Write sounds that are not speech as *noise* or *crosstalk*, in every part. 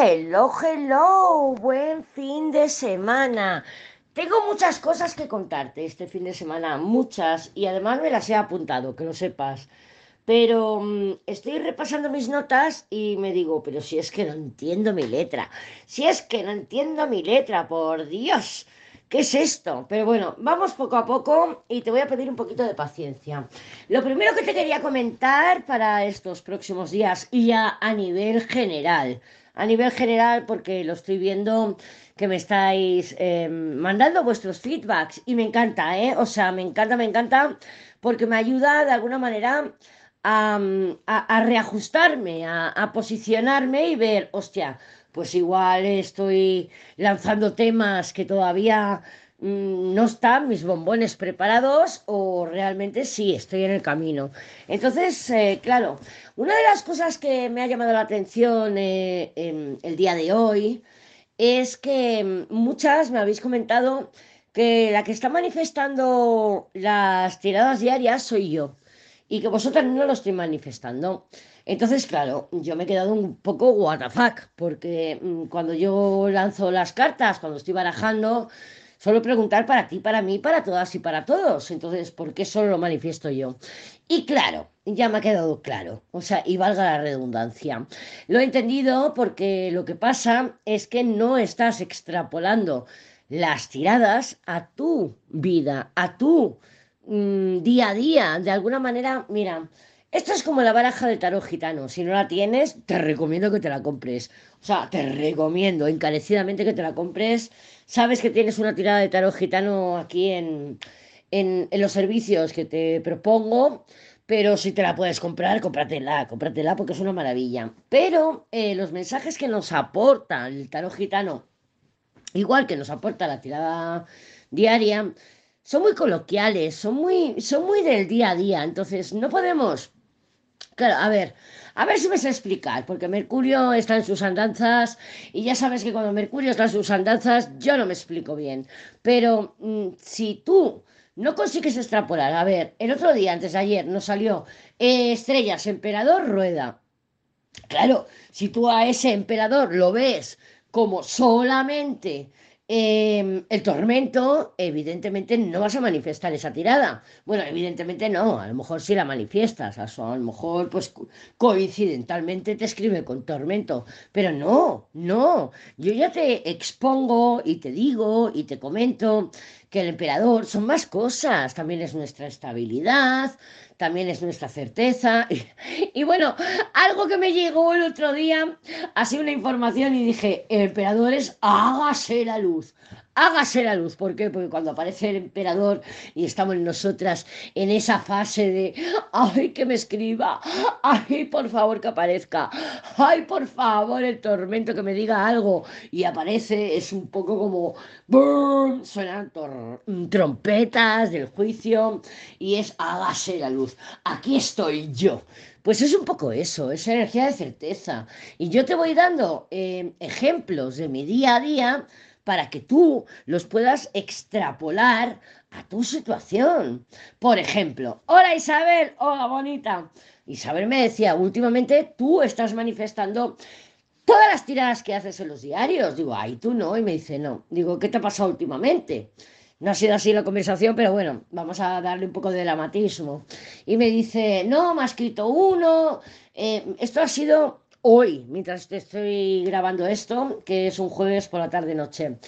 Hello, hello, buen fin de semana. Tengo muchas cosas que contarte este fin de semana, muchas, y además me las he apuntado, que lo sepas. Pero mm, estoy repasando mis notas y me digo, pero si es que no entiendo mi letra, si es que no entiendo mi letra, por Dios. ¿Qué es esto? Pero bueno, vamos poco a poco y te voy a pedir un poquito de paciencia. Lo primero que te quería comentar para estos próximos días y ya a nivel general, a nivel general porque lo estoy viendo que me estáis eh, mandando vuestros feedbacks y me encanta, ¿eh? O sea, me encanta, me encanta porque me ayuda de alguna manera a, a, reajustarme, a, a posicionarme y ver, hostia, pues igual estoy lanzando temas que todavía no están mis bombones preparados o realmente sí estoy en el camino. Entonces, eh, claro, una de las cosas que me ha llamado la atención eh, el día de hoy es que mm, muchas me habéis comentado que la que está manifestando las tiradas diarias soy yo y que vosotras no lo estoy manifestando. Entonces, claro, yo me he quedado un poco what porque mm, cuando yo lanzo las cartas, cuando estoy barajando, suelo preguntar para ti, para mí, para todas y para todos. Entonces, ¿por qué solo lo manifiesto yo? Y claro, ya me ha quedado claro, o sea, y valga la redundancia. Lo he entendido porque lo que pasa es que no estás extrapolando las tiradas a tu vida, a tu mm, día a día. De alguna manera, mira, esto es como la baraja del tarot gitano. Si no la tienes, te recomiendo que te la compres. O sea, te recomiendo encarecidamente que te la compres. Sabes que tienes una tirada de tarot gitano aquí en, en, los servicios que te propongo. Pero si te la puedes comprar, cómpratela, cómpratela porque es una maravilla. Pero eh, los mensajes que nos aporta el tarot gitano, igual que nos aporta la tirada diaria, son muy coloquiales, son muy, son muy del día a día. Entonces, no podemos Claro, a ver, a ver si me sé explicar, porque Mercurio está en sus andanzas y ya sabes que cuando Mercurio está en sus andanzas yo no me explico bien. Pero mm, si tú no consigues extrapolar, a ver, el otro día, antes de ayer, nos salió eh, Estrellas, Emperador, Rueda. Claro, si tú a ese emperador lo ves como solamente Em, el tormento, evidentemente no vas a manifestar esa tirada. Bueno, evidentemente no, a lo mejor sí la manifiestas, a, lo mejor pues coincidentalmente te escribe con tormento, pero no, no, yo ya te expongo y te digo y te comento que el emperador son más cosas, también es nuestra estabilidad, también es nuestra certeza. *laughs* Y, bueno, algo que me llegó el otro día, así una información y dije, el emperador es hágase la luz, hágase la luz. ¿Por qué? Porque cuando aparece el emperador y estamos nosotras en esa fase de, ay, que me escriba, ay, por favor que aparezca, ay, por favor el tormento que me diga algo y aparece, es un poco como, ¡boom! suenan trompetas del juicio y es, hágase la luz, aquí estoy yo. Pues es un poco eso, esa energía de certeza. Y yo te voy dando eh, ejemplos de mi día a día para que tú los puedas extrapolar a tu situación. Por ejemplo, hola Isabel, hola bonita. Isabel me decía, últimamente tú estás manifestando todas las tiradas que haces en los diarios. Digo, ay, tú no. Y me dice, no. Digo, ¿qué te ha pasado últimamente? No ha sido así la conversación, pero bueno, vamos a darle un poco de dramatismo. Y me dice, no, me ha escrito uno. Eh, esto ha sido hoy, mientras te estoy grabando esto, que es un jueves por la tarde-noche.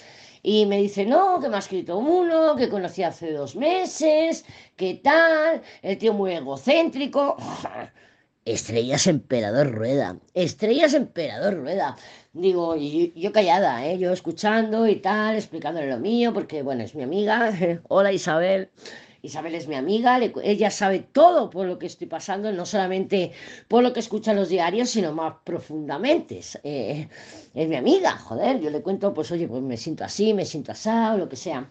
Y me dice, no, que me ha escrito uno, que conocí hace dos meses, que tal, el tío muy egocéntrico. *sighs* Estrellas Emperador Rueda, Estrellas Emperador Rueda. Digo, yo, callada, ¿eh? yo escuchando y tal, explicándole lo mío, porque bueno, es mi amiga. *laughs* Hola Isabel. Isabel es mi amiga, ella sabe todo por lo que estoy pasando, no solamente por lo que escucha en los diarios, sino más profundamente. Es, eh, es mi amiga, joder, yo le cuento, pues oye, pues me siento así, me siento asado, lo que sea.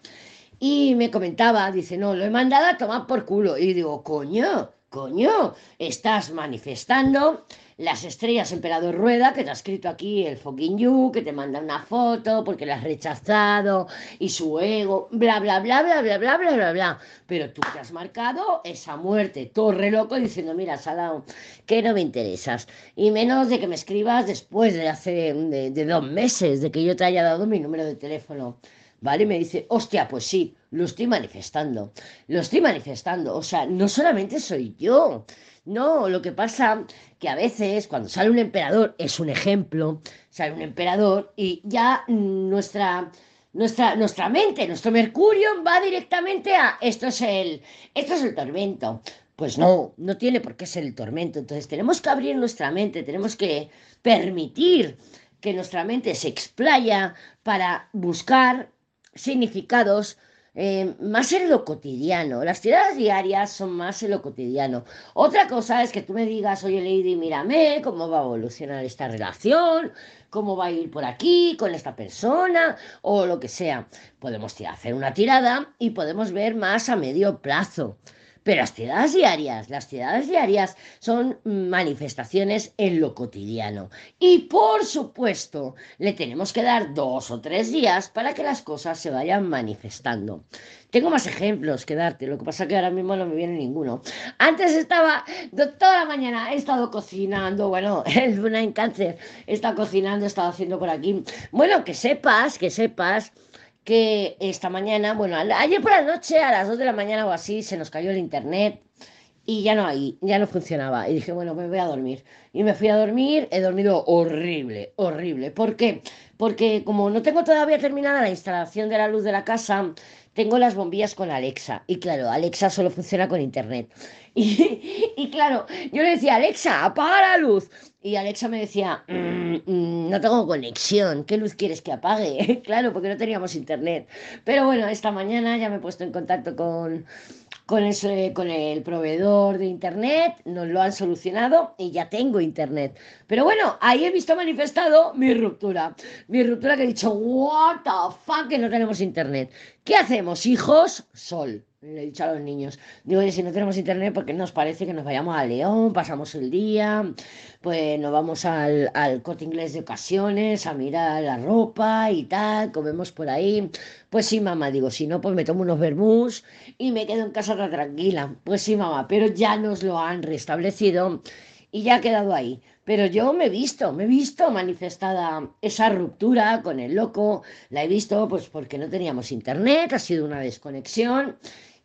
Y me comentaba, dice, no, lo he mandado a tomar por culo. Y digo, coño, coño, estás manifestando las estrellas emperador rueda que te ha escrito aquí el fucking you, que te manda una foto porque la has rechazado y su ego, bla, bla, bla, bla, bla, bla, bla, bla, bla. Pero tú te has marcado esa muerte, torre loco, diciendo, mira, Salao, que no me interesas. Y menos de que me escribas después de hace de, dos meses, de que yo te haya dado mi número de teléfono. ¿Vale? Me dice, hostia, pues sí, lo estoy manifestando, lo estoy manifestando. O sea, no solamente soy yo, no, lo que pasa que a veces cuando sale un emperador, es un ejemplo, sale un emperador y ya nuestra, nuestra, nuestra mente, nuestro mercurio va directamente a esto es el, esto es el tormento. Pues no, no tiene por qué ser el tormento. Entonces tenemos que abrir nuestra mente, tenemos que permitir que nuestra mente se explaya para buscar significados eh, más en lo cotidiano. Las tiradas diarias son más en lo cotidiano. Otra cosa es que tú me digas, oye Lady, mírame, cómo va a evolucionar esta relación, cómo va a ir por aquí con esta persona o lo que sea. Podemos hacer una tirada y podemos ver más a medio plazo. Pero las tiradas diarias, las tiradas diarias son manifestaciones en lo cotidiano. Y por supuesto, le tenemos que dar dos o tres días para que las cosas se vayan manifestando. Tengo más ejemplos que darte, lo que pasa que ahora mismo no me viene ninguno. Antes estaba, toda la mañana he estado cocinando, bueno, *laughs* el luna en cáncer, estado cocinando, he estado haciendo por aquí. Bueno, que sepas, que sepas que esta mañana, bueno, ayer por la noche a las 2 de la mañana o así se nos cayó el internet y ya no hay, ya no funcionaba. Y dije, bueno, me voy a dormir. Y me fui a dormir, he dormido horrible, horrible. ¿Por qué? Porque como no tengo todavía terminada la instalación de la luz de la casa, tengo las bombillas con Alexa. Y claro, Alexa solo funciona con internet. *laughs* Y, y claro, yo le decía, Alexa, apaga la luz. Y Alexa me decía, mm, mm, no tengo conexión, ¿qué luz quieres que apague? *laughs* claro, porque no teníamos internet. Pero bueno, esta mañana ya me he puesto en contacto con, con, con el proveedor de internet, nos lo han solucionado y ya tengo internet. Pero bueno, ahí he visto manifestado mi ruptura. Mi ruptura que he dicho, what the fuck, que no tenemos internet. ¿Qué hacemos, hijos? Sol le he dicho a los niños, digo, si no tenemos internet, porque nos parece que nos vayamos a León, pasamos el día, pues nos vamos al, al corte inglés de ocasiones a mirar la ropa y tal, comemos por ahí. Pues sí, mamá, digo, si no, pues me tomo unos vermús y me quedo en casa tranquila. Pues sí, mamá, pero ya nos lo han restablecido y ya ha quedado ahí. Pero yo me he visto, me he visto manifestada esa ruptura con el loco, la he visto pues porque no teníamos internet, ha sido una desconexión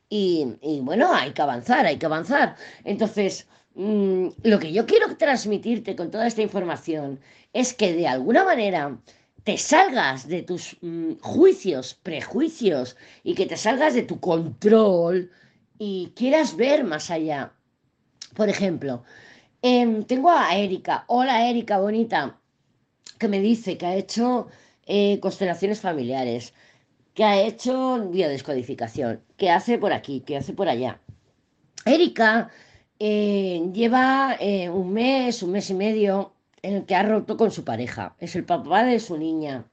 y, bueno, hay que avanzar, hay que avanzar. Entonces, mm, lo que yo quiero transmitirte con toda esta información es que de alguna manera te salgas de tus mm, juicios, prejuicios y que te salgas de tu control y quieras ver más allá. Por ejemplo, em, tengo a Erika. Hola Erika, bonita, que me dice que ha hecho eh, constelaciones familiares que ha hecho biodescodificación, que hace por aquí, que hace por allá. Erika eh, lleva eh, un mes, un mes y medio en el que ha roto con su pareja. Es el papá de su niña.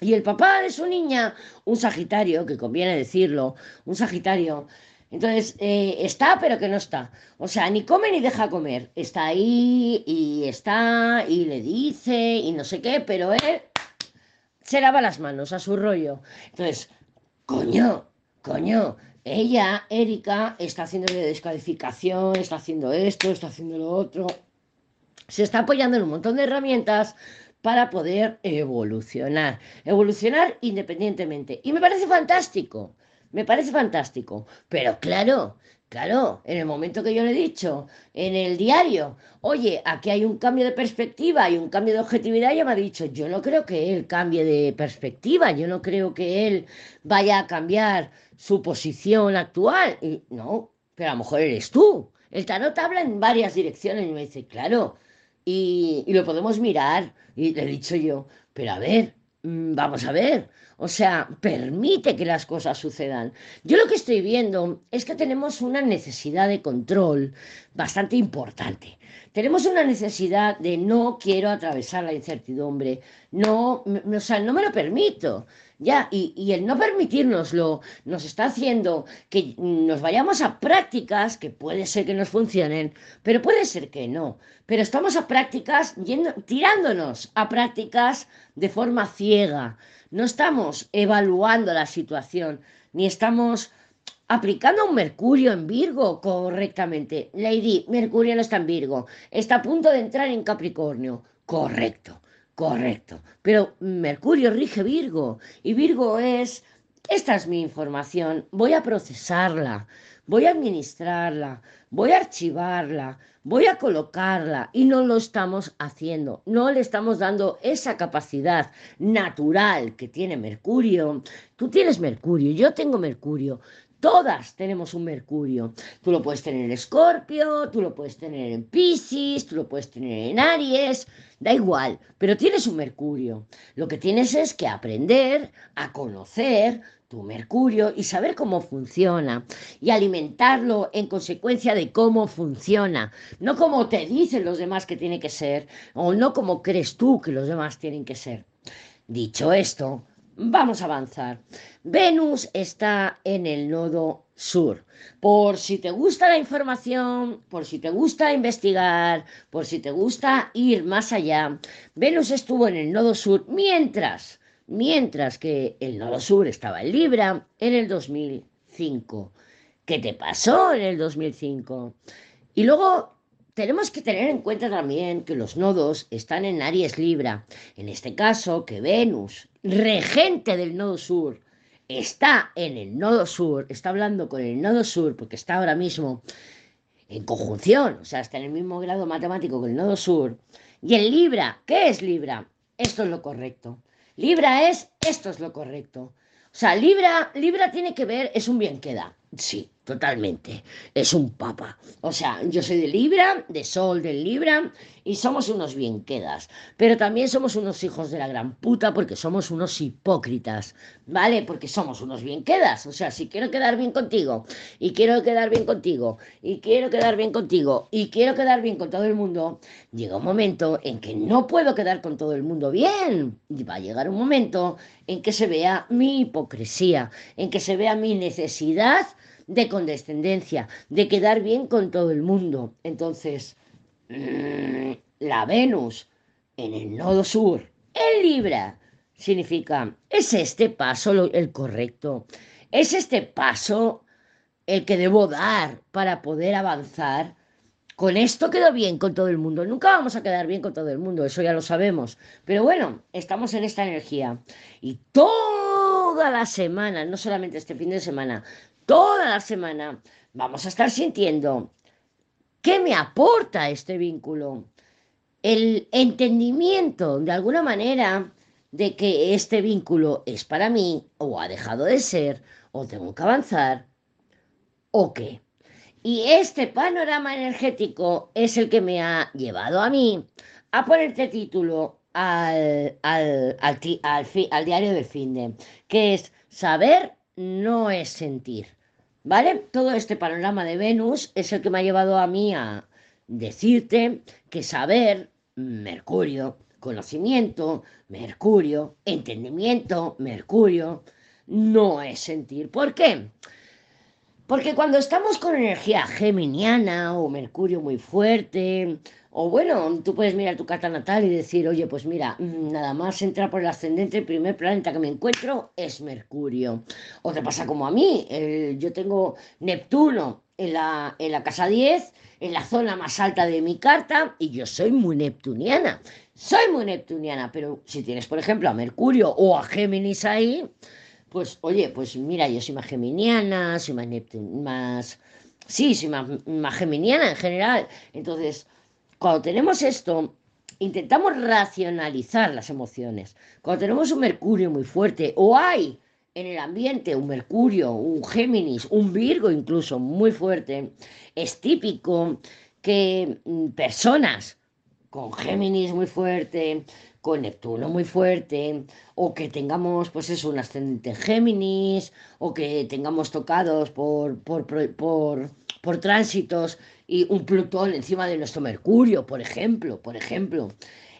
Y el papá de su niña, un Sagitario, que conviene decirlo, un Sagitario. Entonces, eh, está, pero que no está. O sea, ni come ni deja comer. Está ahí y está y le dice y no sé qué, pero él se lava las manos a su rollo. Entonces, coño, coño, ella, Erika, está haciendo de descalificación, está haciendo esto, está haciendo lo otro. Se está apoyando en un montón de herramientas para poder evolucionar, evolucionar independientemente. Y me parece fantástico, me parece fantástico. Pero claro, Claro, en el momento que yo le he dicho en el diario, oye, aquí hay un cambio de perspectiva y un cambio de objetividad, ella me ha dicho, yo no creo que él cambie de perspectiva, yo no creo que él vaya a cambiar su posición actual. Y, no, pero a lo mejor eres tú. El tarot habla en varias direcciones y me dice, claro, y, y lo podemos mirar. Y le he dicho yo, pero a ver, mm, vamos a ver. O sea, permite que las cosas sucedan. Yo lo que estoy viendo es que tenemos una necesidad de control bastante importante. Tenemos una necesidad de no quiero atravesar la incertidumbre, no, o sea, no me lo permito. Ya, y, el no permitirnoslo nos está haciendo que nos vayamos a prácticas que puede ser que nos funcionen, pero puede ser que no. Pero estamos a prácticas yendo, tirándonos a prácticas de forma ciega. No estamos evaluando la situación, ni estamos aplicando un Mercurio en Virgo correctamente. Lady, Mercurio no está en Virgo, está a punto de entrar en Capricornio. Correcto, correcto. Pero Mercurio rige Virgo y Virgo es, esta es mi información, voy a procesarla, voy a administrarla, voy a archivarla, voy a colocarla y no lo estamos haciendo, no le estamos dando esa capacidad natural que tiene Mercurio. Tú tienes Mercurio, yo tengo Mercurio, Todas tenemos un Mercurio. Tú lo puedes tener en Escorpio, tú lo puedes tener en Pisces, tú lo puedes tener en Aries, da igual, pero tienes un Mercurio. Lo que tienes es que aprender a conocer tu Mercurio y saber cómo funciona y alimentarlo en consecuencia de cómo funciona, no como te dicen los demás que tiene que ser o no como crees tú que los demás tienen que ser. Dicho esto, Vamos a avanzar. Venus está en el nodo sur. Por si te gusta la información, por si te gusta investigar, por si te gusta ir más allá, Venus estuvo en el nodo sur mientras, mientras que el nodo sur estaba en Libra en el 2005. ¿Qué te pasó en el 2005? Y luego tenemos que tener en cuenta también que los nodos están en Aries Libra. En este caso, que Venus, regente del nodo sur, está en el nodo sur, está hablando con el nodo sur porque está ahora mismo en conjunción, o sea, está en el mismo grado matemático que el nodo sur. Y en Libra, ¿qué es Libra? Esto es lo correcto. Libra es, esto es lo correcto. O sea, Libra, Libra tiene que ver, es un bien que da. Sí, totalmente. Es un papa. O sea, yo soy de Libra, de Sol del Libra, y somos unos bien quedas. Pero también somos unos hijos de la gran puta porque somos unos hipócritas, ¿vale? Porque somos unos bien quedas. O sea, si quiero quedar bien contigo, y quiero quedar bien contigo, y quiero quedar bien contigo, y quiero quedar bien con todo el mundo, llega un momento en que no puedo quedar con todo el mundo bien. Va a llegar un momento en que se vea mi hipocresía, en que se vea mi necesidad de condescendencia, de quedar bien con todo el mundo. Entonces, la Venus en el nodo sur, en Libra, significa, ¿es este paso el correcto? ¿Es este paso el que debo dar para poder avanzar? Con esto quedo bien con todo el mundo. Nunca vamos a quedar bien con todo el mundo, eso ya lo sabemos. Pero bueno, estamos en esta energía. Y toda la semana, no solamente este fin de semana, toda la semana vamos a estar sintiendo qué me aporta este vínculo, el entendimiento de alguna manera de que este vínculo es para mí o ha dejado de ser o tengo que avanzar o qué. Y este panorama energético es el que me ha llevado a mí a ponerte título al, al, al, diario del fin de, que es saber no es sentir. ¿Vale? Todo este panorama de Venus es el que me ha llevado a mí a decirte que saber, Mercurio, conocimiento, Mercurio, entendimiento, Mercurio, no es sentir. ¿Por qué? Porque cuando estamos con energía geminiana o Mercurio muy fuerte, o bueno, tú puedes mirar tu carta natal y decir, oye, pues mira, mm, nada más entra por el ascendente, el primer planeta que me encuentro es Mercurio. O te pasa como a mí, yo tengo Neptuno en la, en la casa 10, en la zona más alta de mi carta, y yo soy muy neptuniana. Soy muy neptuniana, pero si tienes, por ejemplo, a Mercurio o a Géminis ahí, pues oye, pues mira, yo soy más geminiana, soy más, más sí, soy más, más geminiana en general. Entonces, cuando tenemos esto, intentamos racionalizar las emociones. Cuando tenemos un Mercurio muy fuerte, o hay en el ambiente un Mercurio, un Géminis, un Virgo incluso muy fuerte, es típico que mm, personas con Géminis muy fuerte, con Neptuno muy fuerte, o que tengamos, pues eso, un ascendente Géminis, o que tengamos tocados por, por, por por tránsitos y un Plutón encima de nuestro Mercurio, por ejemplo, por ejemplo.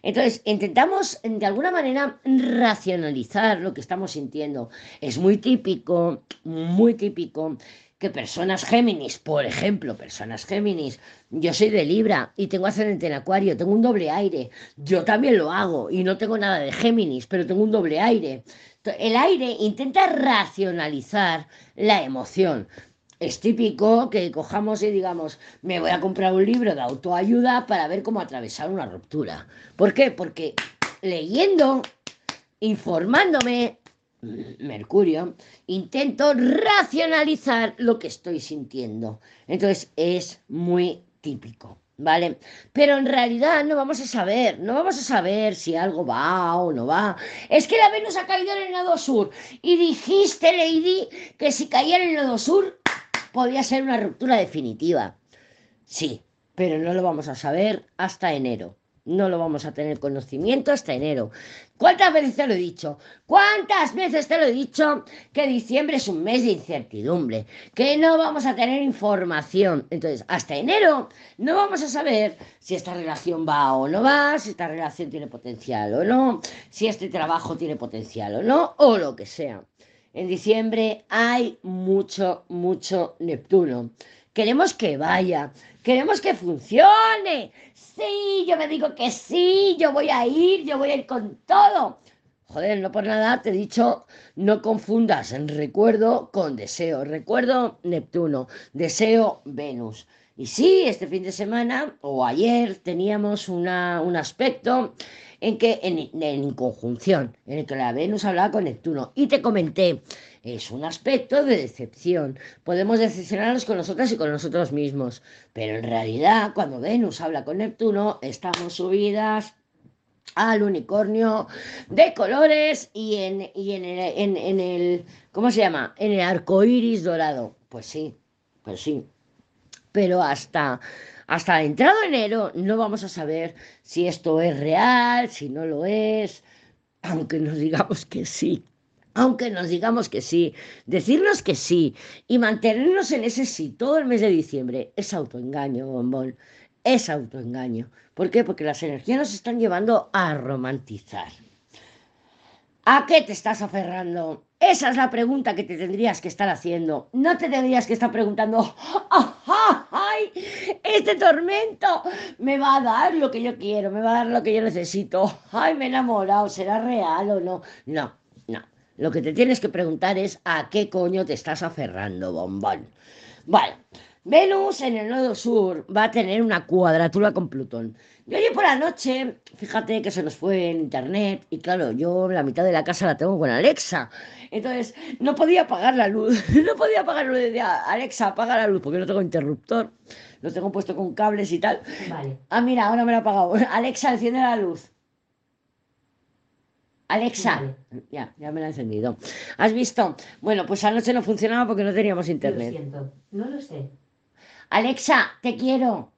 Entonces, intentamos de alguna manera racionalizar lo que estamos sintiendo. Es muy típico, muy típico que personas Géminis, por ejemplo, personas Géminis, yo soy de Libra y tengo ascendente en Acuario, tengo un doble aire, yo también lo hago y no tengo nada de Géminis, pero tengo un doble aire. El aire intenta racionalizar la emoción. Es típico que cojamos y digamos, me voy a comprar un libro de autoayuda para ver cómo atravesar una ruptura. ¿Por qué? Porque leyendo, informándome, Mercurio, intento racionalizar lo que estoy sintiendo. Entonces es muy típico, ¿vale? Pero en realidad no vamos a saber, no vamos a saber si algo va o no va. Es que la Venus ha caído en el nodo sur y dijiste, Lady, que si caía en el nodo sur podía ser una ruptura definitiva. Sí, pero no lo vamos a saber hasta enero no lo vamos a tener conocimiento hasta enero. ¿Cuántas veces te lo he dicho? ¿Cuántas veces te lo he dicho que diciembre es un mes de incertidumbre? Que no vamos a tener información. Entonces, hasta enero no vamos a saber si esta relación va o no va, si esta relación tiene potencial o no, si este trabajo tiene potencial o no, o lo que sea. En diciembre hay mucho, mucho Neptuno. Queremos que vaya, queremos que funcione, sí, yo me digo que sí, yo voy a ir, yo voy a ir con todo. Joder, no por nada te he dicho, no confundas recuerdo con deseo. Recuerdo Neptuno, deseo Venus. Y sí, este fin de semana o ayer teníamos un aspecto en que en, en, conjunción, en el que la Venus hablaba con Neptuno. Y te comenté es un aspecto de decepción. Podemos decepcionarnos con nosotras y con nosotros mismos, pero en realidad cuando Venus habla con Neptuno estamos subidas al unicornio de colores y en, el, en, el, ¿cómo se llama? En el arco iris dorado. Pues sí, pues sí. Pero hasta, hasta entrado enero no vamos a saber si esto es real, si no lo es, aunque nos digamos que sí aunque nos digamos que sí, decirnos que sí y mantenernos en ese sí todo el mes de diciembre es autoengaño, bombón, es autoengaño. ¿Por qué? Porque las energías nos están llevando a romantizar. ¿A qué te estás aferrando? Esa es la pregunta que te tendrías que estar haciendo. No te tendrías que estar preguntando, ¡ay! Este tormento me va a dar lo que yo quiero, me va a dar lo que yo necesito. ¡Ay, me he enamorado! ¿Será real o? No, no. Lo que te tienes que preguntar es a qué coño te estás aferrando, bombón. Bueno, Venus en el nodo sur va a tener una cuadratura con Plutón. Y hoy por la noche, fíjate que se nos fue en internet y claro, yo la mitad de la casa la tengo con Alexa. Entonces, no podía apagar la luz. *laughs* No podía apagar la luz. Decía, Alexa, apaga la luz porque no tengo interruptor. Lo tengo puesto con cables y tal. Vale. Ah, mira, ahora me lo ha apagado. *laughs* Alexa, enciende la luz. Alexa, ya, ya me la he encendido. ¿Has visto? Bueno, pues anoche no funcionaba porque no teníamos internet. Lo siento, no lo sé. Alexa, te quiero.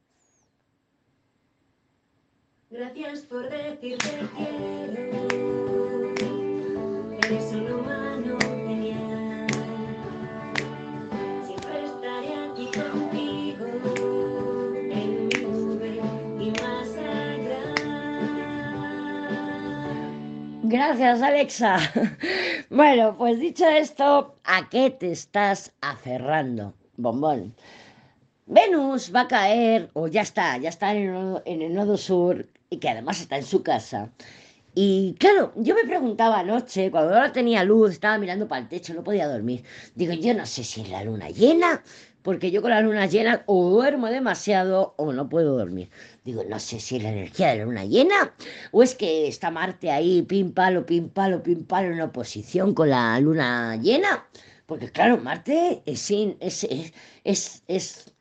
Gracias por decirte quiero. Eres un humano Gracias, Alexa. *laughs* Bueno, pues dicho esto, ¿a qué te estás aferrando, bombón? Venus va a caer, o ya está, ya está en el, nodo, sur, y que además está en su casa. Y claro, yo me preguntaba anoche, cuando ahora tenía luz, estaba mirando para el techo, no podía dormir. Digo, yo no sé si es la luna llena, porque yo con la luna llena o duermo demasiado o no puedo dormir. Digo, no sé si es la energía de la luna llena o es que está Marte ahí, pim palo, pim palo, pim palo, en oposición con la luna llena. Porque claro, Marte es, es, es, es, es,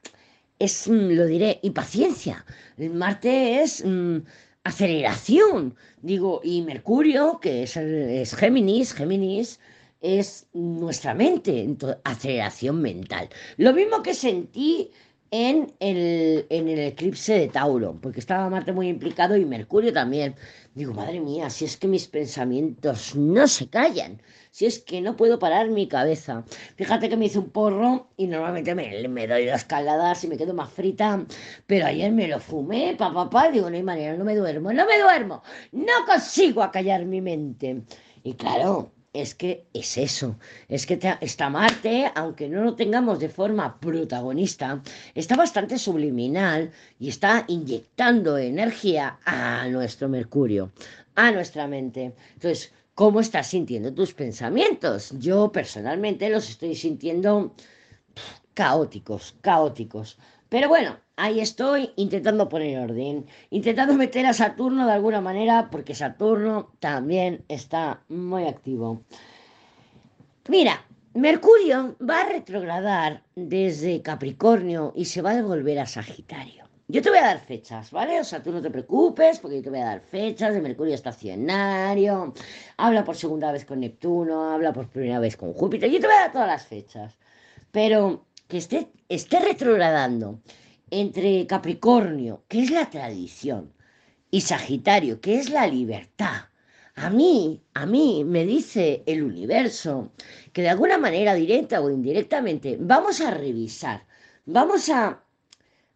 es lo diré, impaciencia. Marte es mm, aceleración. Digo, y Mercurio, que es, es Géminis, Géminis es nuestra mente, aceleración mental. Lo mismo que sentí en el, en el eclipse de Tauro, porque estaba Marte muy implicado y Mercurio también. Digo, madre mía, si es que mis pensamientos no se callan, si es que no puedo parar mi cabeza. Fíjate que me hice un porro y normalmente me, me doy las caladas y me quedo más frita, pero ayer me lo fumé, papá, papá, digo, no hay manera, no me duermo, no me duermo, no consigo acallar mi mente. Y claro, es que es eso, es que está Marte, aunque no lo tengamos de forma protagonista, está bastante subliminal y está inyectando energía a nuestro Mercurio, a nuestra mente. Entonces, ¿cómo estás sintiendo tus pensamientos? Yo personalmente los estoy sintiendo caóticos, caóticos. Pero bueno, ahí estoy intentando poner orden, intentando *laughs* meter a Saturno de alguna manera, porque Saturno también está muy activo. Mira, Mercurio va a retrogradar desde Capricornio y se va a devolver a Sagitario. Yo te voy a dar fechas, ¿vale? O sea, tú no te preocupes porque yo te voy a dar fechas de Mercurio estacionario, habla por segunda vez con Neptuno, habla por primera vez con Júpiter, yo te voy a dar todas las fechas. Pero que esté, esté retrogradando entre Capricornio, que es la tradición, y Sagitario, que es la libertad. A mí, a mí me dice el universo que de alguna manera, directa o indirectamente, vamos a revisar, vamos a,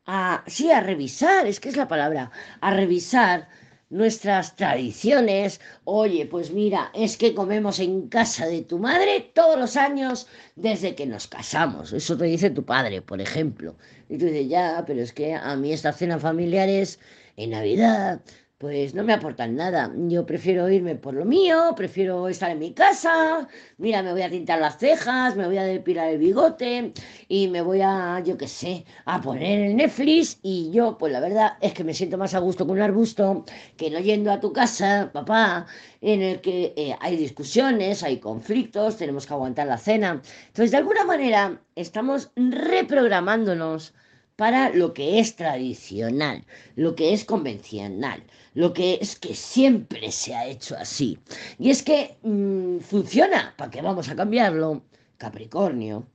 a, sí, a revisar, es que es la palabra, a revisar nuestras tradiciones. Oye, pues mira, es que comemos en casa de tu madre todos los años desde que nos casamos. Eso te dice tu padre, por ejemplo. Y tú dices, ya, pero es que a mí estas cenas familiares en Navidad, pues no me aportan nada. Yo prefiero irme por lo mío, prefiero estar en mi casa. Mira, me voy a tintar las cejas, me voy a depilar el bigote y me voy a, yo qué sé, a poner el Netflix. Y yo, pues la verdad es que me siento más a gusto con un arbusto que no yendo a tu casa, papá, en el que eh, hay discusiones, hay conflictos, tenemos que aguantar la cena. Entonces, de alguna manera, estamos reprogramándonos para lo que es tradicional, lo que es convencional, lo que es que siempre se ha hecho así. Y es que mmm, funciona, ¿para qué vamos a cambiarlo? Capricornio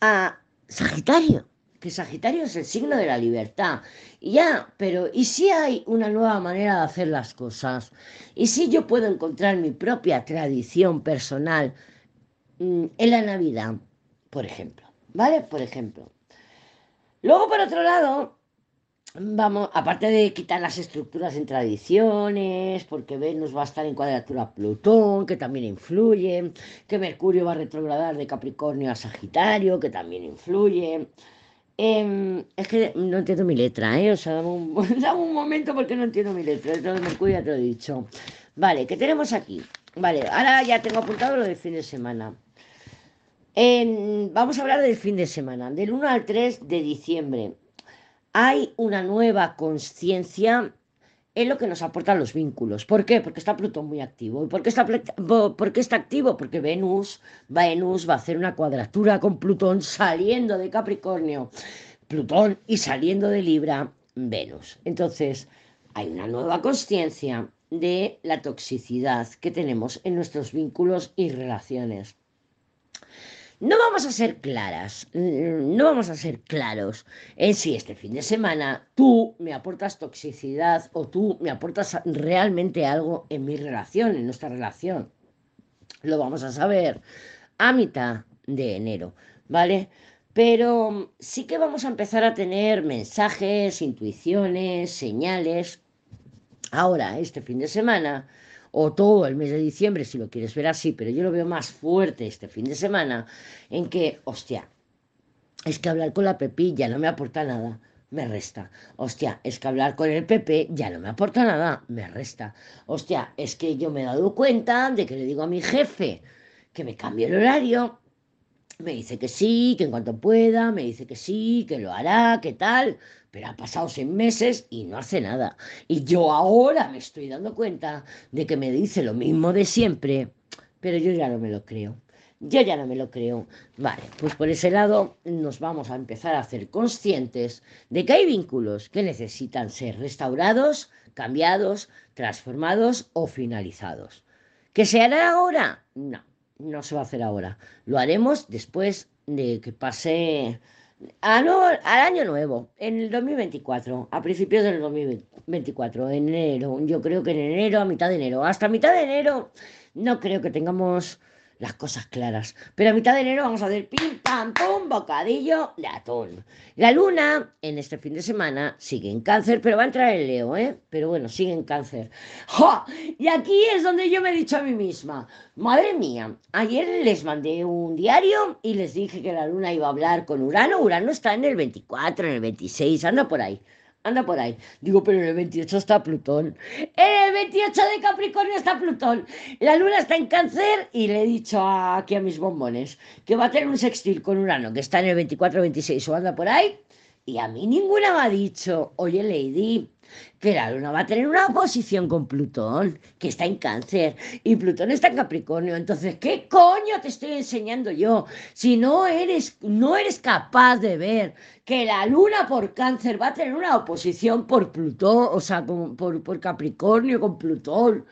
a Sagitario, que Sagitario es el signo de la libertad. Y ya, pero ¿y si hay una nueva manera de hacer las cosas? ¿Y si yo puedo encontrar mi propia tradición personal mmm, en la Navidad, por ejemplo? ¿Vale? Por ejemplo. Luego, por otro lado, vamos, aparte de quitar las estructuras en tradiciones, porque Venus va a estar en cuadratura Plutón, que también influye, que Mercurio va a retrogradar de Capricornio a Sagitario, que también influye. Eh, es que no entiendo mi letra, ¿eh? O sea, *laughs* dame un, momento porque no entiendo mi letra. Esto de Mercurio ya te lo he dicho. Vale, ¿qué tenemos aquí? Vale, ahora ya tengo apuntado lo del fin de semana. En, vamos a hablar del fin de semana, del 1 al 3 de diciembre. Hay una nueva conciencia en lo que nos aportan los vínculos. ¿Por qué? Porque está Plutón muy activo. ¿Y por qué está, por qué está activo? Porque Venus, Venus va a hacer una cuadratura con Plutón saliendo de Capricornio, Plutón y saliendo de Libra, Venus. Entonces, hay una nueva conciencia de la toxicidad que tenemos en nuestros vínculos y relaciones. No vamos a ser claras, no vamos a ser claros en si este fin de semana tú me aportas toxicidad o tú me aportas realmente algo en mi relación, en nuestra relación. Lo vamos a saber a mitad de enero, ¿vale? Pero sí que vamos a empezar a tener mensajes, intuiciones, señales. Ahora, este fin de semana, o todo el mes de diciembre, si lo quieres ver así, pero yo lo veo más fuerte este fin de semana, en que, hostia, es que hablar con la Pepi ya no me aporta nada, me resta. Hostia, es que hablar con el Pepe ya no me aporta nada, me resta. Hostia, es que yo me he dado cuenta de que le digo a mi jefe que me cambie el horario, me dice que sí, que en cuanto pueda, me dice que sí, que lo hará, que tal, pero ha pasado seis meses y no hace nada. Y yo ahora me estoy dando cuenta de que me dice lo mismo de siempre, pero yo ya no me lo creo. Yo ya no me lo creo. Vale, pues por ese lado nos vamos a empezar a hacer conscientes de que hay vínculos que necesitan ser restaurados, cambiados, transformados o finalizados. ¿Que se hará ahora? No, no se va a hacer ahora. Lo haremos después de que pase a no- al año nuevo, en el 2024, a principios del 2024, en enero, yo creo que en enero, a mitad de enero, hasta mitad de enero, no creo que tengamos las cosas claras, pero a mitad de enero vamos a hacer pim, pam, pum, bocadillo de atún. La luna en este fin de semana sigue en cáncer, pero va a entrar en Leo, ¿eh? Pero bueno, sigue en cáncer. ¡Ja! Y aquí es donde yo me he dicho a mí misma, madre mía, ayer les mandé un diario y les dije que la luna iba a hablar con Urano. Urano está en el 24, en el 26, anda por ahí. Anda por ahí. Digo, pero en el 28 está Plutón. En el 28 de Capricornio está Plutón. La luna está en cáncer y le he dicho aquí a mis bombones que va a tener un sextil con Urano, que está en el 24-26 o anda por ahí. Y a mí ninguna me ha dicho, oye Lady, que la luna va a tener una oposición con Plutón, que está en cáncer, y Plutón está en Capricornio. Entonces, ¿qué coño te estoy enseñando yo? Si no eres, no eres capaz de ver que la luna por cáncer va a tener una oposición por Plutón, o sea, por, Capricornio con Plutón.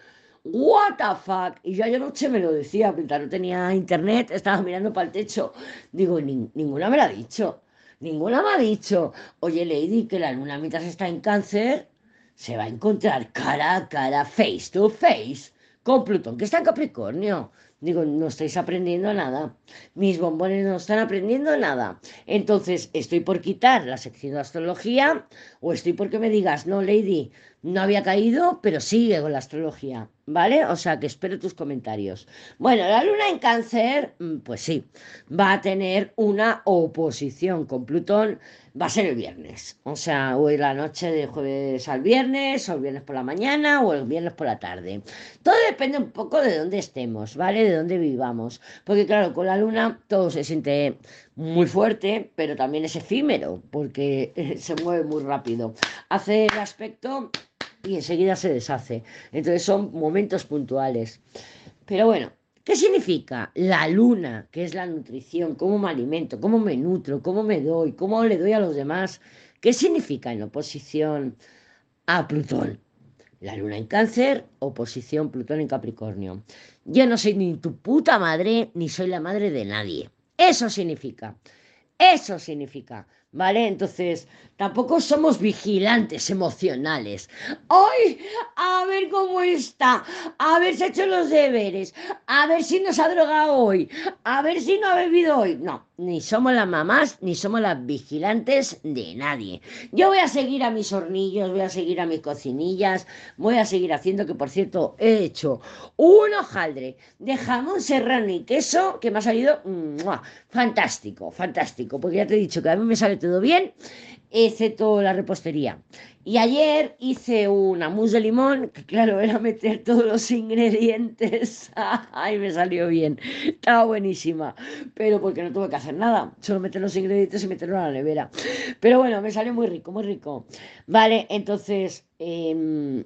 What the fuck? Y yo ayer noche me lo decía, mientras no tenía internet, estaba mirando para el techo. Digo, "Nin- ninguna me lo ha dicho. Ninguna me ha dicho, oye Lady, que la luna mientras está en cáncer se va a encontrar cara a cara, face to face, con Plutón, que está en Capricornio. Digo, no estáis aprendiendo nada. Mis bombones no están aprendiendo nada. Entonces, ¿estoy por quitar la sección de astrología o estoy porque me digas, no, Lady, no había caído, pero sigue con la astrología? ¿Vale? O sea, que espero tus comentarios. Bueno, la luna en cáncer, mm, pues sí, va a tener una oposición con Plutón, va a ser el viernes. O sea, o la noche de jueves al viernes, o el viernes por la mañana, o el viernes por la tarde. Todo depende un poco de dónde estemos, ¿vale? De dónde vivamos. Porque claro, con la luna todo se siente muy fuerte, pero también es efímero, porque *laughs* se mueve muy rápido. Hace el aspecto y enseguida se deshace. Entonces son momentos puntuales. Pero bueno, ¿qué significa la luna, que es la nutrición? ¿Cómo me alimento? ¿Cómo me nutro? ¿Cómo me doy? ¿Cómo le doy a los demás? ¿Qué significa en oposición a Plutón? La luna en cáncer, oposición Plutón en Capricornio. Yo no soy ni tu puta madre, ni soy la madre de nadie. Eso significa. Eso significa. ¿Vale? Entonces, tampoco somos vigilantes emocionales. ¡Ay! A ver cómo está. A ver si ha hecho los deberes. A ver si nos ha drogado hoy. A ver si no ha bebido hoy. No, ni somos las mamás, ni somos las vigilantes de nadie. Yo voy a seguir a mis hornillos, voy a seguir a mis cocinillas, voy a seguir haciendo que, por cierto, he hecho un hojaldre de jamón serrano y queso que me ha salido ¡mua! Fantástico, fantástico, porque ya te he dicho que a mí me sale todo bien, excepto la repostería. Y ayer hice una mousse de limón, que claro, era meter todos los ingredientes. *laughs* Ay, me salió bien. Estaba buenísima. Pero porque no tuve que hacer nada. Solo meter los ingredientes y meterlo a la nevera. Pero bueno, me salió muy rico, muy rico. Vale, entonces, em,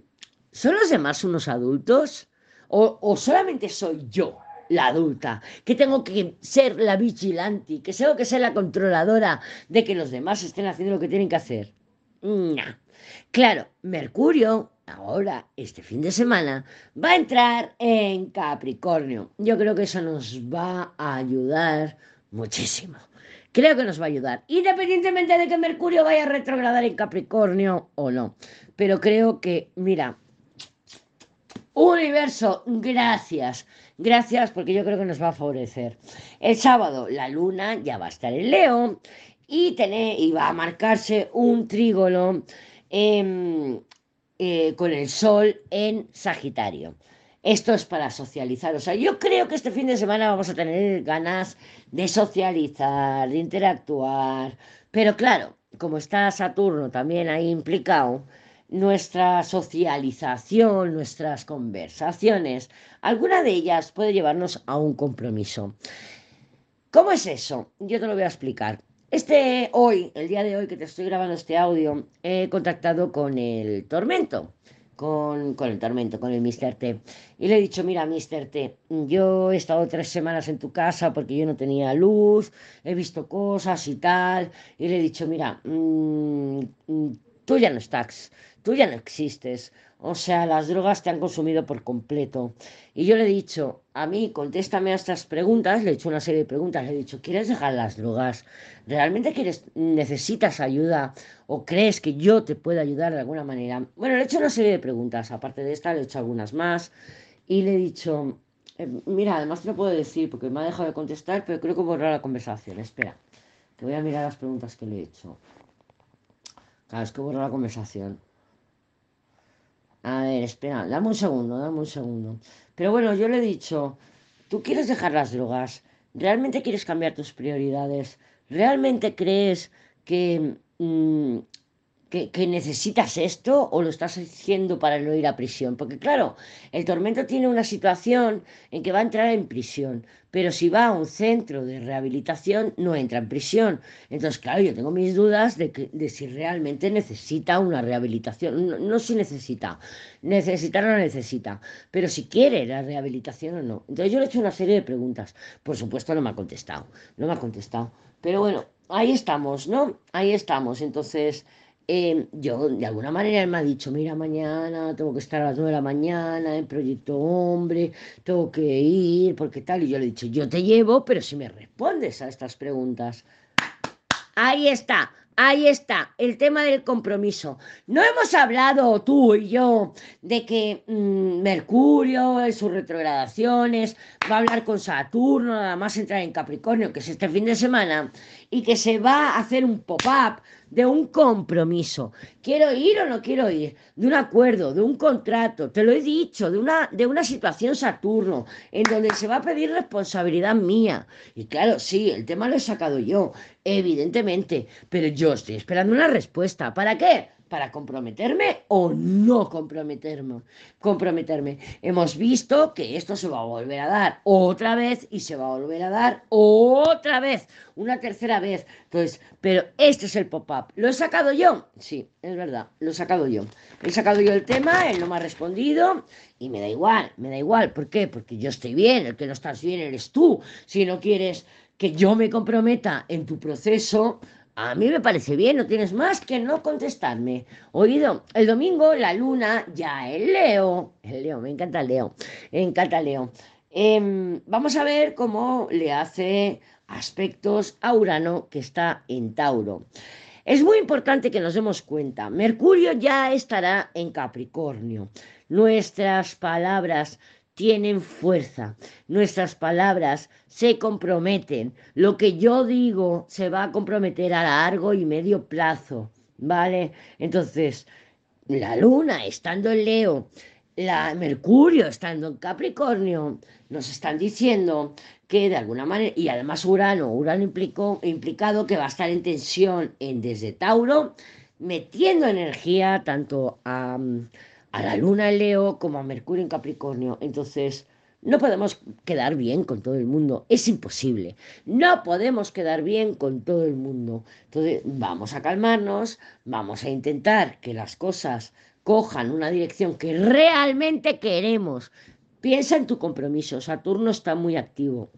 ¿son los demás unos adultos? ¿O, o solamente soy yo? La adulta, que tengo que ser la vigilante, que tengo que ser la controladora de que los demás estén haciendo lo que tienen que hacer. Claro, Mercurio, ahora, este fin de semana, va a entrar en Capricornio. Yo creo que eso nos va a ayudar muchísimo. Creo que nos va a ayudar, independientemente de que Mercurio vaya a retrogradar en Capricornio o no. Pero creo que, mira, Universo, gracias. Gracias porque yo creo que nos va a favorecer. El sábado la luna ya va a estar en Leo y, va a marcarse un trígono em, eh, con el sol en Sagitario. Esto es para socializar. O sea, yo creo que este fin de semana vamos a tener ganas de socializar, de interactuar. Pero claro, como está Saturno también ahí implicado, nuestra socialización, nuestras conversaciones, alguna de ellas puede llevarnos a un compromiso. ¿Cómo es eso? Yo te lo voy a explicar. Este hoy, el día de hoy que te estoy grabando este audio, he contactado con el tormento, con, con el tormento, con el Mr. T. Y le he dicho, mira, Mr. T, yo he estado tres semanas en tu casa porque yo no tenía luz, he visto cosas y tal. Y le he dicho, mira, mmm, tú ya no estás, tú ya no existes. O sea, las drogas te han consumido por completo. Y yo le he dicho, a mí, contéstame a estas preguntas, le he hecho una serie de preguntas, le he dicho, ¿quieres dejar las drogas? ¿Realmente quieres, necesitas ayuda o crees que yo te puedo ayudar de alguna manera? Bueno, le he hecho una serie de preguntas, aparte de esta, le he hecho algunas más y le he dicho, eh, mira, además te lo puedo decir porque me ha dejado de contestar, pero creo que borrar la conversación. Espera, que voy a mirar las preguntas que le he hecho. Claro, es que borro la conversación. A ver, espera, dame un segundo, dame un segundo. Pero bueno, yo le he dicho, tú quieres dejar las drogas, realmente quieres cambiar tus prioridades, realmente crees que, mm, que, necesitas esto o lo estás haciendo para no ir a prisión. Porque claro, el tormento tiene una situación en que va a entrar en prisión, pero si va a un centro de rehabilitación no entra en prisión. Entonces, claro, yo tengo mis dudas de, que, de si realmente necesita una rehabilitación. No, no si necesita, necesitar no necesita, pero si quiere la rehabilitación o no. Entonces yo le he hecho una serie de preguntas. Por supuesto no me ha contestado, no me ha contestado. Pero bueno, ahí estamos, ¿no? Ahí estamos. Entonces... Eh, yo, de alguna manera, él me ha dicho, mira, mañana tengo que estar a las 9 de la mañana en Proyecto Hombre, tengo que ir, porque tal, y yo le he dicho, yo te llevo, pero si me respondes a estas preguntas. Ahí está, ahí está, el tema del compromiso. No hemos hablado tú y yo de que mmm, Mercurio en sus retrogradaciones va a hablar con Saturno, nada más entrar en Capricornio, que es este fin de semana, y que se va a hacer un pop-up de un compromiso. ¿Quiero ir o no quiero ir? De un acuerdo, de un contrato, te lo he dicho, de una, de una situación Saturno, en donde se va a pedir responsabilidad mía. Y claro, sí, el tema lo he sacado yo, evidentemente, pero yo estoy esperando una respuesta. ¿Para qué? Para comprometerme o no comprometerme. comprometerme. Hemos visto que esto se va a volver a dar otra vez y se va a volver a dar otra vez, una tercera vez. Entonces, pero este es el pop-up. ¿Lo he sacado yo? Sí, es verdad, lo he sacado yo. He sacado yo el tema, él no me ha respondido y me da igual, me da igual. ¿Por qué? Porque yo estoy bien, el que no estás bien eres tú. Si no quieres que yo me comprometa en tu proceso, a mí me parece bien, no tienes más que no contestarme. Oído, el domingo la luna ya el Leo. El Leo, me encanta el Leo. Me encanta el Leo. Eh, vamos a ver cómo le hace aspectos a Urano que está en Tauro. Es muy importante que nos demos cuenta. Mercurio ya estará en Capricornio. Nuestras palabras tienen fuerza. Nuestras palabras se comprometen. Lo que yo digo se va a comprometer a largo y medio plazo. ¿Vale? Entonces, la luna estando en Leo, la Mercurio estando en Capricornio, nos están diciendo que de alguna manera, y además Urano, Urano implicó, implicado que va a estar en tensión en desde Tauro, metiendo energía tanto a a la luna en Leo como a Mercurio en Capricornio. Entonces, no podemos quedar bien con todo el mundo. Es imposible. No podemos quedar bien con todo el mundo. Entonces, vamos a calmarnos, vamos a intentar que las cosas cojan una dirección que realmente queremos. Piensa en tu compromiso. Saturno está muy activo.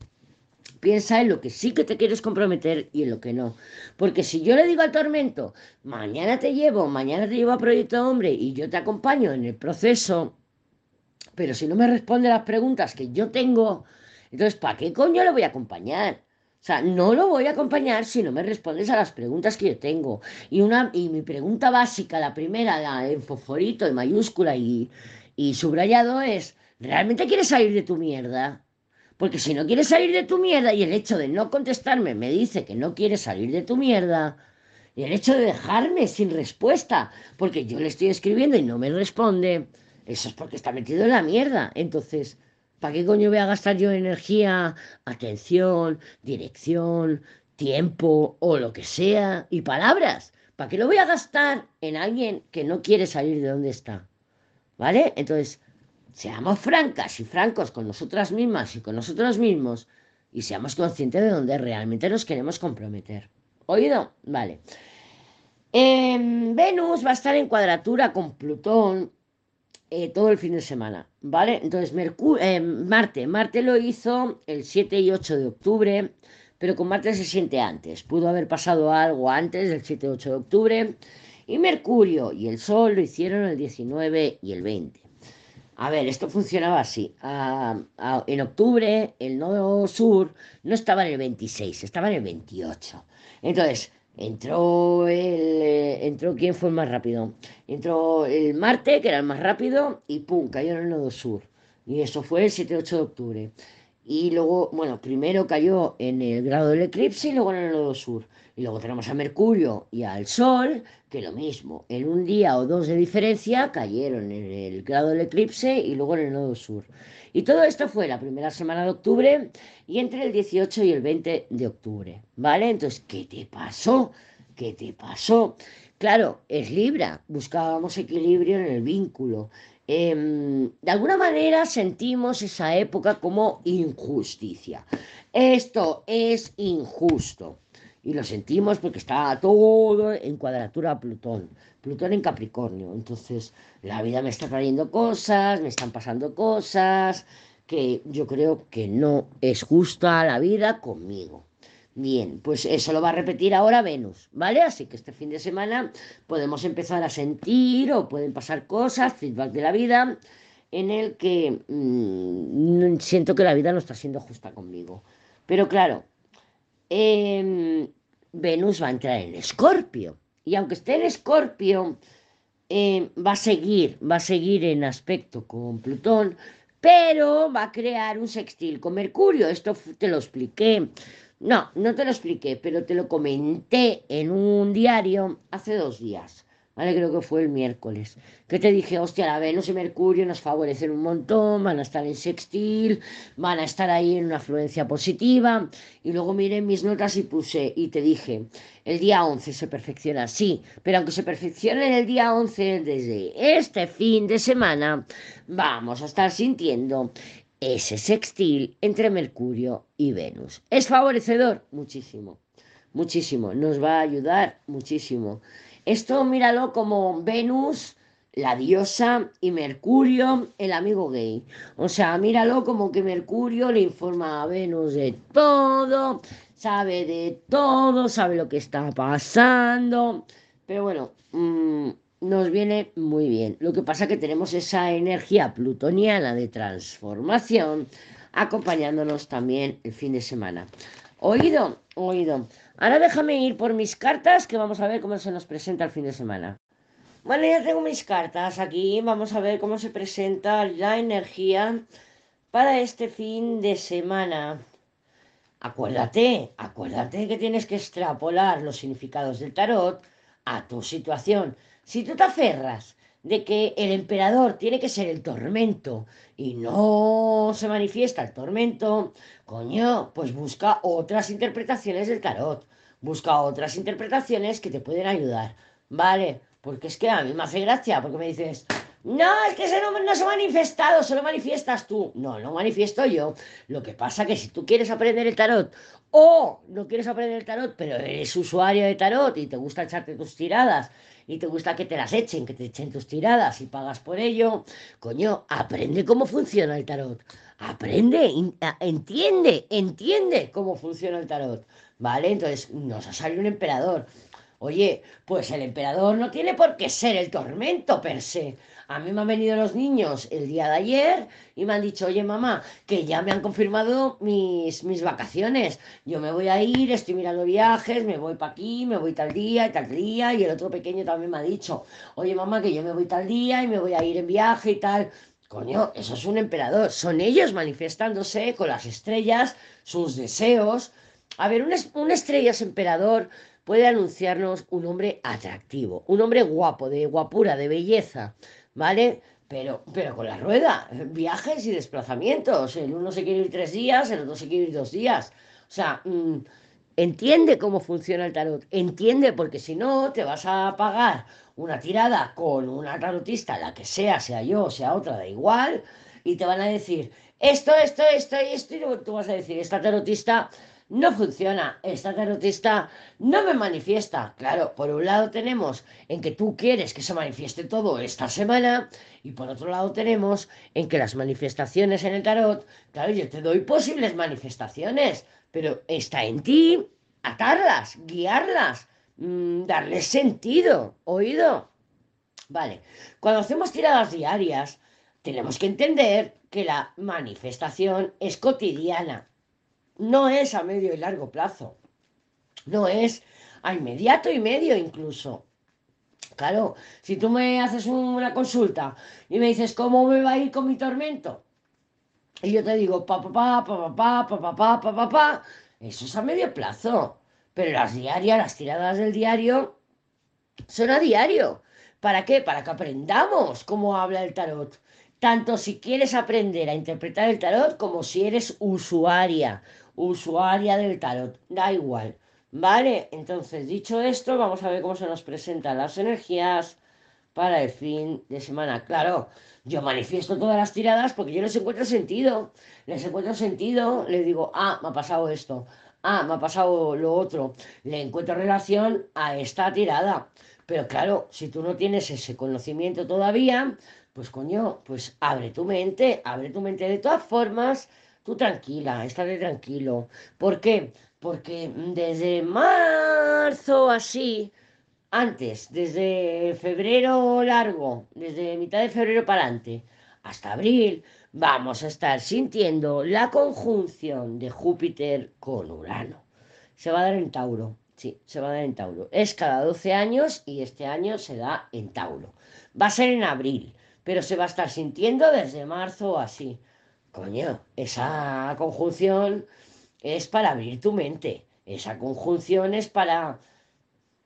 Piensa en lo que sí que te quieres comprometer y en lo que no. Porque si yo le digo al tormento, mañana te llevo, mañana te llevo a Proyecto Hombre y yo te acompaño en el proceso, pero si no me responde las preguntas que yo tengo, entonces, ¿para qué coño le voy a acompañar? O sea, no lo voy a acompañar si no me respondes a las preguntas que yo tengo. Y, una, y mi pregunta básica, la primera, la en fosforito, en mayúscula y, y subrayado es, ¿realmente quieres salir de tu mierda? Porque si no quieres salir de tu mierda y el hecho de no contestarme me dice que no quieres salir de tu mierda, y el hecho de dejarme sin respuesta, porque yo le estoy escribiendo y no me responde, eso es porque está metido en la mierda. Entonces, ¿para qué coño voy a gastar yo energía, atención, dirección, tiempo o lo que sea y palabras? ¿Para qué lo voy a gastar en alguien que no quiere salir de donde está? ¿Vale? Entonces, seamos francas y francos con nosotras mismas y con nosotros mismos y seamos conscientes de dónde realmente nos queremos comprometer. ¿Oído? Vale. Eh, Venus va a estar en cuadratura con Plutón eh, todo el fin de semana, ¿vale? Entonces, eh, Marte, Marte lo hizo el 7 y 8 de octubre, pero con Marte se siente antes. Pudo haber pasado algo antes del 7 y 8 de octubre Y Mercurio y el Sol lo hicieron el 19 y el 20. A ver, esto funcionaba así. Ah, ah, en octubre el nodo sur no estaba en el 26, estaba en el 28. Entonces, entró el... eh, entró quién fue el más rápido. Entró el Marte, que era el más rápido, y pum, cayó en el nodo sur. Y eso fue el 7-8 de octubre. Y luego, bueno, primero cayó en el grado del eclipse y luego en el nodo sur. Y luego tenemos a Mercurio y al Sol, que lo mismo, en un día o dos de diferencia cayeron en el grado del eclipse y luego en el nodo sur. Y todo esto fue la primera semana de octubre y entre el 18 y el 20 de octubre, ¿vale? Entonces, ¿qué te pasó? ¿Qué te pasó? Claro, es Libra, buscábamos equilibrio en el vínculo. Em, de alguna manera sentimos esa época como injusticia. Esto es injusto. Y lo sentimos porque está todo en cuadratura a Plutón. Plutón en Capricornio. Entonces, la vida me está trayendo cosas, me están pasando cosas que yo creo que no es justa la vida conmigo. Bien, pues eso lo va a repetir ahora Venus, ¿vale? Así que este fin de semana podemos empezar a sentir o pueden pasar cosas, feedback de la vida, en el que mm, siento que la vida no está siendo justa conmigo. Pero claro, em, Venus va a entrar en Escorpio. Y aunque esté en Escorpio, eh, va a seguir, va a seguir en aspecto con Plutón, pero va a crear un sextil con Mercurio. Esto te lo expliqué. No, no te lo expliqué, pero te lo comenté en un diario hace dos días. Creo que fue el miércoles. Que te dije, hostia, la Venus y Mercurio nos favorecen un montón, van a estar en sextil, van a estar ahí en una afluencia positiva. Y luego miré mis notas y puse, y te dije, el día 11 se perfecciona, sí, pero aunque se perfeccione el día 11, desde este fin de semana, vamos a estar sintiendo ese sextil entre Mercurio y Venus. ¿Es favorecedor? Muchísimo, muchísimo. Nos va a ayudar muchísimo. Esto míralo como Venus, la diosa, y Mercurio, el amigo gay. O sea, míralo como que Mercurio le informa a Venus de todo, sabe de todo, sabe lo que está pasando. Pero bueno, mm, nos viene muy bien. Lo que pasa que tenemos esa energía plutoniana de transformación acompañándonos también el fin de semana. Oído, oído. Ahora déjame ir por mis cartas que vamos a ver cómo se nos presenta el fin de semana. Bueno, ya tengo mis cartas aquí. Vamos a ver cómo se presenta la energía para este fin de semana. Acuérdate, acuérdate que tienes que extrapolar los significados del tarot a tu situación. Si tú te aferras de que el emperador tiene que ser el tormento y no se manifiesta el tormento, coño, pues busca otras interpretaciones del tarot. Busca otras interpretaciones que te pueden ayudar, ¿vale? Porque es que a mí me hace gracia, porque me dices, no, es que no se ha manifestado, solo manifiestas tú. No, no manifiesto yo. Lo que pasa que si tú quieres aprender el tarot o no quieres aprender el tarot, pero eres usuario de tarot y te gusta echarte tus tiradas y te gusta que te las echen, que te echen tus tiradas y pagas por ello, coño, aprende cómo funciona el tarot. Aprende, entiende, entiende cómo funciona el tarot. ¿Vale? Entonces nos ha salido un emperador. Oye, pues el emperador no tiene por qué ser el tormento per se. A mí me han venido los niños el día de ayer y me han dicho, oye mamá, que ya me han confirmado mis, mis vacaciones. Yo me voy a ir, estoy mirando viajes, me voy para aquí, me voy tal día y tal día. Y el otro pequeño también me ha dicho, oye mamá, que yo me voy tal día y me voy a ir en viaje y tal. Coño, eso es un emperador. Son ellos manifestándose con las estrellas, sus deseos. A ver, un, es- un estrellas emperador puede anunciarnos un hombre atractivo, un hombre guapo, de guapura, de belleza, ¿vale? Pero, pero con la rueda, viajes y desplazamientos. El uno se quiere ir tres días, el otro se quiere ir dos días. O sea, mm, entiende cómo funciona el tarot, entiende, porque si no, te vas a pagar una tirada con una tarotista, la que sea, sea yo, sea otra, da igual, y te van a decir esto, esto, esto y esto, y tú vas a decir, esta tarotista no funciona, esta tarotista no me manifiesta. Claro, por un lado tenemos en que tú quieres que se manifieste todo esta semana y por otro lado tenemos en que las manifestaciones en el tarot, claro, yo te doy posibles manifestaciones, pero está en ti atarlas, guiarlas. mm, darle sentido, oído. Vale, cuando hacemos tiradas diarias, tenemos que entender que la manifestación es cotidiana, no es a medio y largo plazo, no es a inmediato y medio incluso. Claro, si tú me haces una consulta y me dices cómo me va a ir con mi tormento, y yo te digo pa pa pa pa pa pa pa pa pa pa pa, eso es a medio plazo. Pero las diarias, las tiradas del diario, son a diario. ¿Para qué? Para que aprendamos cómo habla el tarot. Tanto si quieres aprender a interpretar el tarot como si eres usuaria, usuaria del tarot. Da igual. ¿Vale? Entonces, dicho esto, vamos a ver cómo se nos presentan las energías para el fin de semana. Claro, yo manifiesto todas las tiradas porque yo les encuentro sentido. Les encuentro sentido, les digo, ah, me ha pasado esto, ah, me ha pasado lo otro. Le encuentro relación a esta tirada. Pero claro, si tú no tienes ese conocimiento todavía, pues coño, pues abre tu mente, abre tu mente. De todas formas, tú tranquila, estate tranquilo. ¿Por qué? Porque desde marzo así, antes, desde febrero largo, desde mitad de febrero para adelante, hasta abril, vamos a estar sintiendo la conjunción de Júpiter con Urano. Se va a dar en Tauro, sí, se va a dar en Tauro. Es cada 12 años y este año se da en Tauro. Va a ser en abril, pero se va a estar sintiendo desde marzo así. Coño, esa conjunción es para abrir tu mente. Esa conjunción es para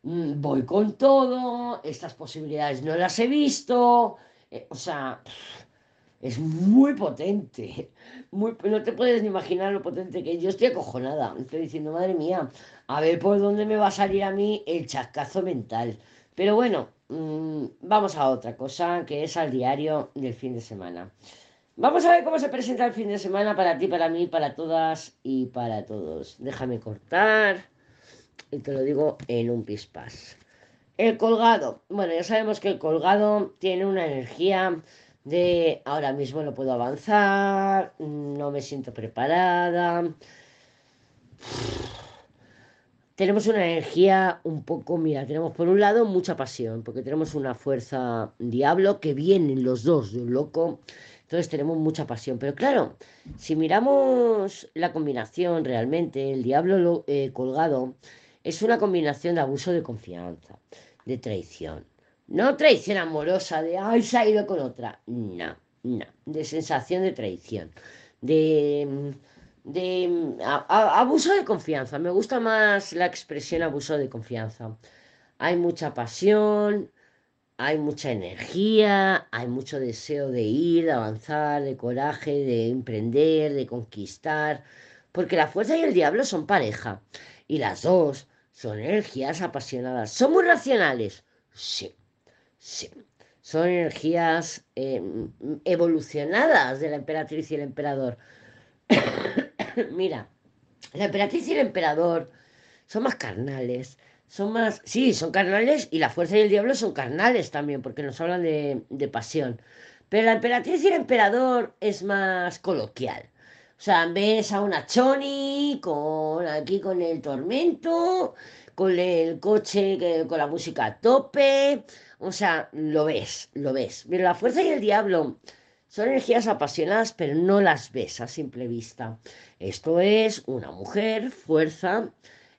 mm, voy con todo, estas posibilidades no las he visto, eh, o sea, es muy potente, muy, no te puedes ni imaginar lo potente que es. Yo estoy acojonada, estoy diciendo, madre mía, a ver por dónde me va a salir a mí el chascazo mental. Pero bueno, mmm, vamos a otra cosa, que es al diario del fin de semana. Vamos a ver cómo se presenta el fin de semana para ti, para mí, para todas y para todos. Déjame cortar y te lo digo en un pispás. El colgado. Bueno, ya sabemos que el colgado tiene una energía de ahora mismo no puedo avanzar, no me siento preparada. Tenemos una energía un poco, mira, tenemos por un lado mucha pasión, porque tenemos una fuerza diablo que vienen los dos de un loco entonces tenemos mucha pasión. Pero claro, si miramos la combinación realmente, el diablo eh, colgado es una combinación de abuso de confianza, de traición. No traición amorosa de, ay, se ha ido con otra. No, no. De sensación de traición. De, abuso de confianza. Me gusta más la expresión abuso de confianza. Hay mucha pasión, hay mucha energía, hay mucho deseo de ir, de avanzar, de coraje, de emprender, de conquistar, porque la fuerza y el diablo son pareja, y las dos son energías apasionadas. ¿Son muy racionales? Sí, sí. Son energías eh, evolucionadas de la emperatriz y el emperador. *coughs* Mira, la emperatriz y el emperador son más carnales, son más, sí, son carnales y la fuerza y el diablo son carnales también, porque nos hablan de, de pasión. Pero la emperatriz y el emperador es más coloquial. O sea, ves a una Choni con aquí con el tormento, con el coche, con la música a tope. O sea, lo ves, lo ves. Pero la fuerza y el diablo son energías apasionadas, pero no las ves a simple vista. Esto es una mujer, fuerza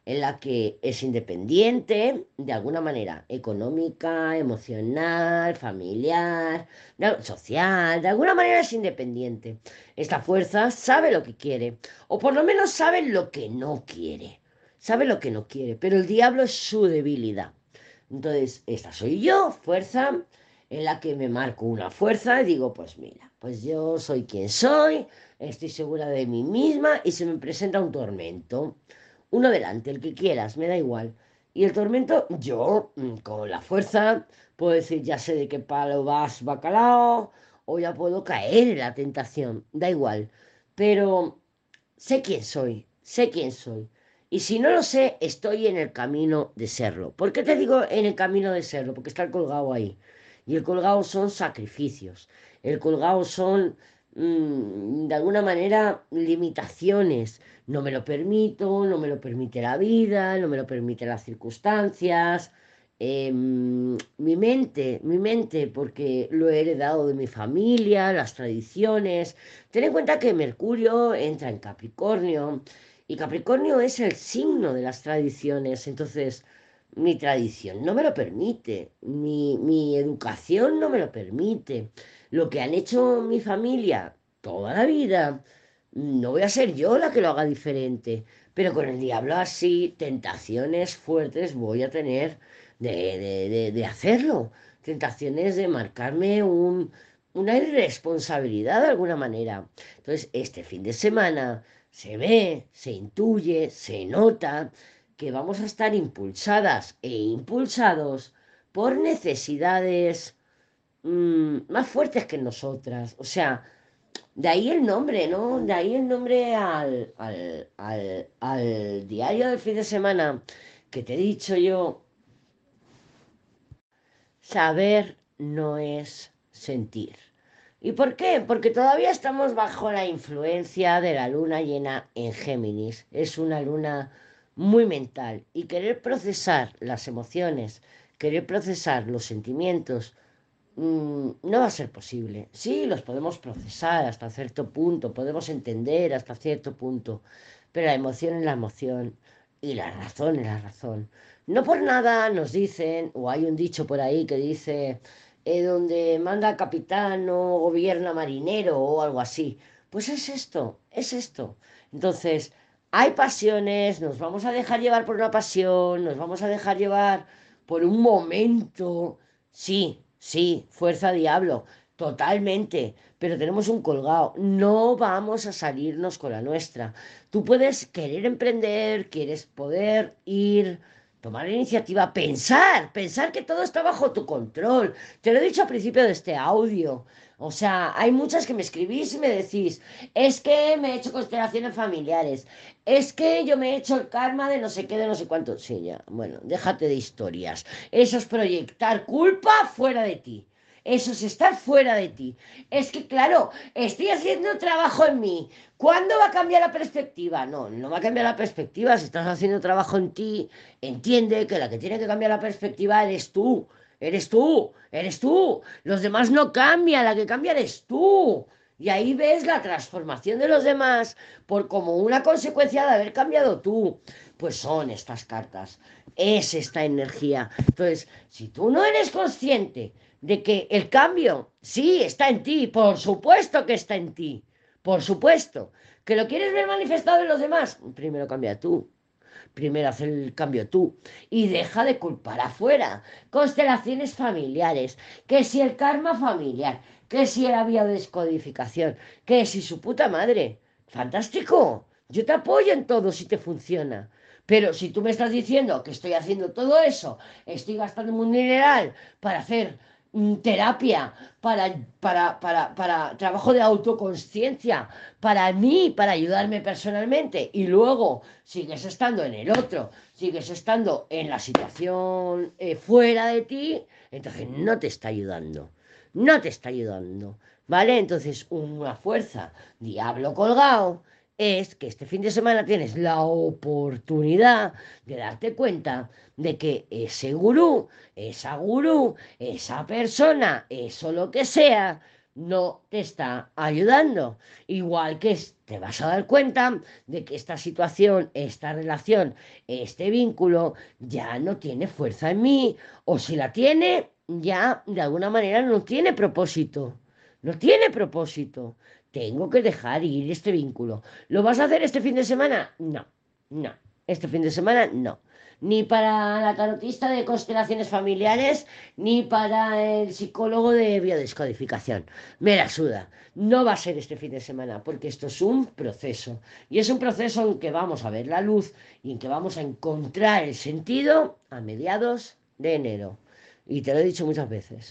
en la que es independiente de alguna manera, económica, emocional, familiar, social, de alguna manera es independiente. Esta fuerza sabe lo que quiere, o por lo menos sabe lo que no quiere, sabe lo que no quiere, pero el diablo es su debilidad. Entonces, esta soy yo, fuerza, en la que me marco una fuerza y digo, pues mira, pues yo soy quien soy, estoy segura de mí misma y se me presenta un tormento uno delante, el que quieras, me da igual. Y el tormento, yo, mm, con la fuerza, puedo decir, ya sé de qué palo vas, bacalao, o ya puedo caer en la tentación, da igual. Pero sé quién soy, sé quién soy. Y si no lo sé, estoy en el camino de serlo. ¿Por qué te digo en el camino de serlo? Porque está el colgado ahí. Y el colgado son sacrificios. El colgado son mm, de alguna manera, limitaciones. No me lo permito, no me lo permite la vida, no me lo permiten las circunstancias. em, mi mente, mi mente, porque lo he heredado de mi familia, las tradiciones. Ten en cuenta que Mercurio entra en Capricornio y Capricornio es el signo de las tradiciones. Entonces, mi tradición no me lo permite, mi, mi educación no me lo permite. Lo que han hecho mi familia toda la vida, no voy a ser yo la que lo haga diferente, pero con el diablo así, tentaciones fuertes voy a tener de, de- de- de hacerlo, tentaciones de marcarme un, una irresponsabilidad de alguna manera. Entonces, este fin de semana se ve, se intuye, se nota que vamos a estar impulsadas e impulsados por necesidades mm, más fuertes que nosotras. O sea, de ahí el nombre, ¿no? De ahí el nombre al, al, al, al diario del fin de semana que te he dicho yo. Saber no es sentir. ¿Y por qué? Porque todavía estamos bajo la influencia de la luna llena en Géminis. Es una luna muy mental y querer procesar las emociones, querer procesar los sentimientos, mm, no va a ser posible. Sí, los podemos procesar hasta cierto punto, podemos entender hasta cierto punto, pero la emoción es la emoción y la razón es la razón. No por nada nos dicen, o hay un dicho por ahí que dice, eh, donde manda capitán no gobierna marinero o algo así. Pues es esto, es esto. Entonces, hay pasiones, nos vamos a dejar llevar por una pasión, nos vamos a dejar llevar por un momento. Sí, sí, fuerza diablo, totalmente. Pero tenemos un colgado, no vamos a salirnos con la nuestra. Tú puedes querer emprender, quieres poder ir, tomar iniciativa, pensar, pensar que todo está bajo tu control. Te lo he dicho al principio de este audio. O sea, hay muchas que me escribís y me decís, es que me he hecho constelaciones familiares, es que yo me he hecho el karma de no sé qué, de no sé cuánto. Sí, ya, bueno, déjate de historias. Eso es proyectar culpa fuera de ti. Eso es estar fuera de ti. Es que, claro, estoy haciendo trabajo en mí. ¿Cuándo va a cambiar la perspectiva? No, no va a cambiar la perspectiva. Si estás haciendo trabajo en ti, entiende que la que tiene que cambiar la perspectiva eres tú. Eres tú, eres tú. Los demás no cambian, la que cambia eres tú. Y ahí ves la transformación de los demás por como una consecuencia de haber cambiado tú. Pues son estas cartas, es esta energía. Entonces, si tú no eres consciente de que el cambio sí está en ti, por supuesto que está en ti, por supuesto, que lo quieres ver manifestado en los demás, primero cambia tú. Primero haz el cambio tú y deja de culpar afuera. Constelaciones familiares, que si el karma familiar, que si la biodescodificación, que si su puta madre. Fantástico. Yo te apoyo en todo si te funciona. Pero si tú me estás diciendo que estoy haciendo todo eso, estoy gastando un mineral para hacer terapia, para, para, para, para trabajo de autoconsciencia, para mí, para ayudarme personalmente, y luego sigues estando en el otro, sigues estando en la situación eh, fuera de ti, entonces no te está ayudando, no te está ayudando, ¿vale? Entonces una fuerza, diablo colgado, es que este fin de semana tienes la oportunidad de darte cuenta de que ese gurú, esa gurú, esa persona, eso lo que sea, no te está ayudando. Igual que te vas a dar cuenta de que esta situación, esta relación, este vínculo ya no tiene fuerza en mí, o si la tiene, ya de alguna manera no tiene propósito. No tiene propósito. Tengo que dejar ir este vínculo. ¿Lo vas a hacer este fin de semana? No, no. Este fin de semana no. Ni para la tarotista de constelaciones familiares, ni para el psicólogo de biodescodificación. Me la suda. No va a ser este fin de semana, porque esto es un proceso. Y es un proceso en que vamos a ver la luz y en que vamos a encontrar el sentido a mediados de enero. Y te lo he dicho muchas veces.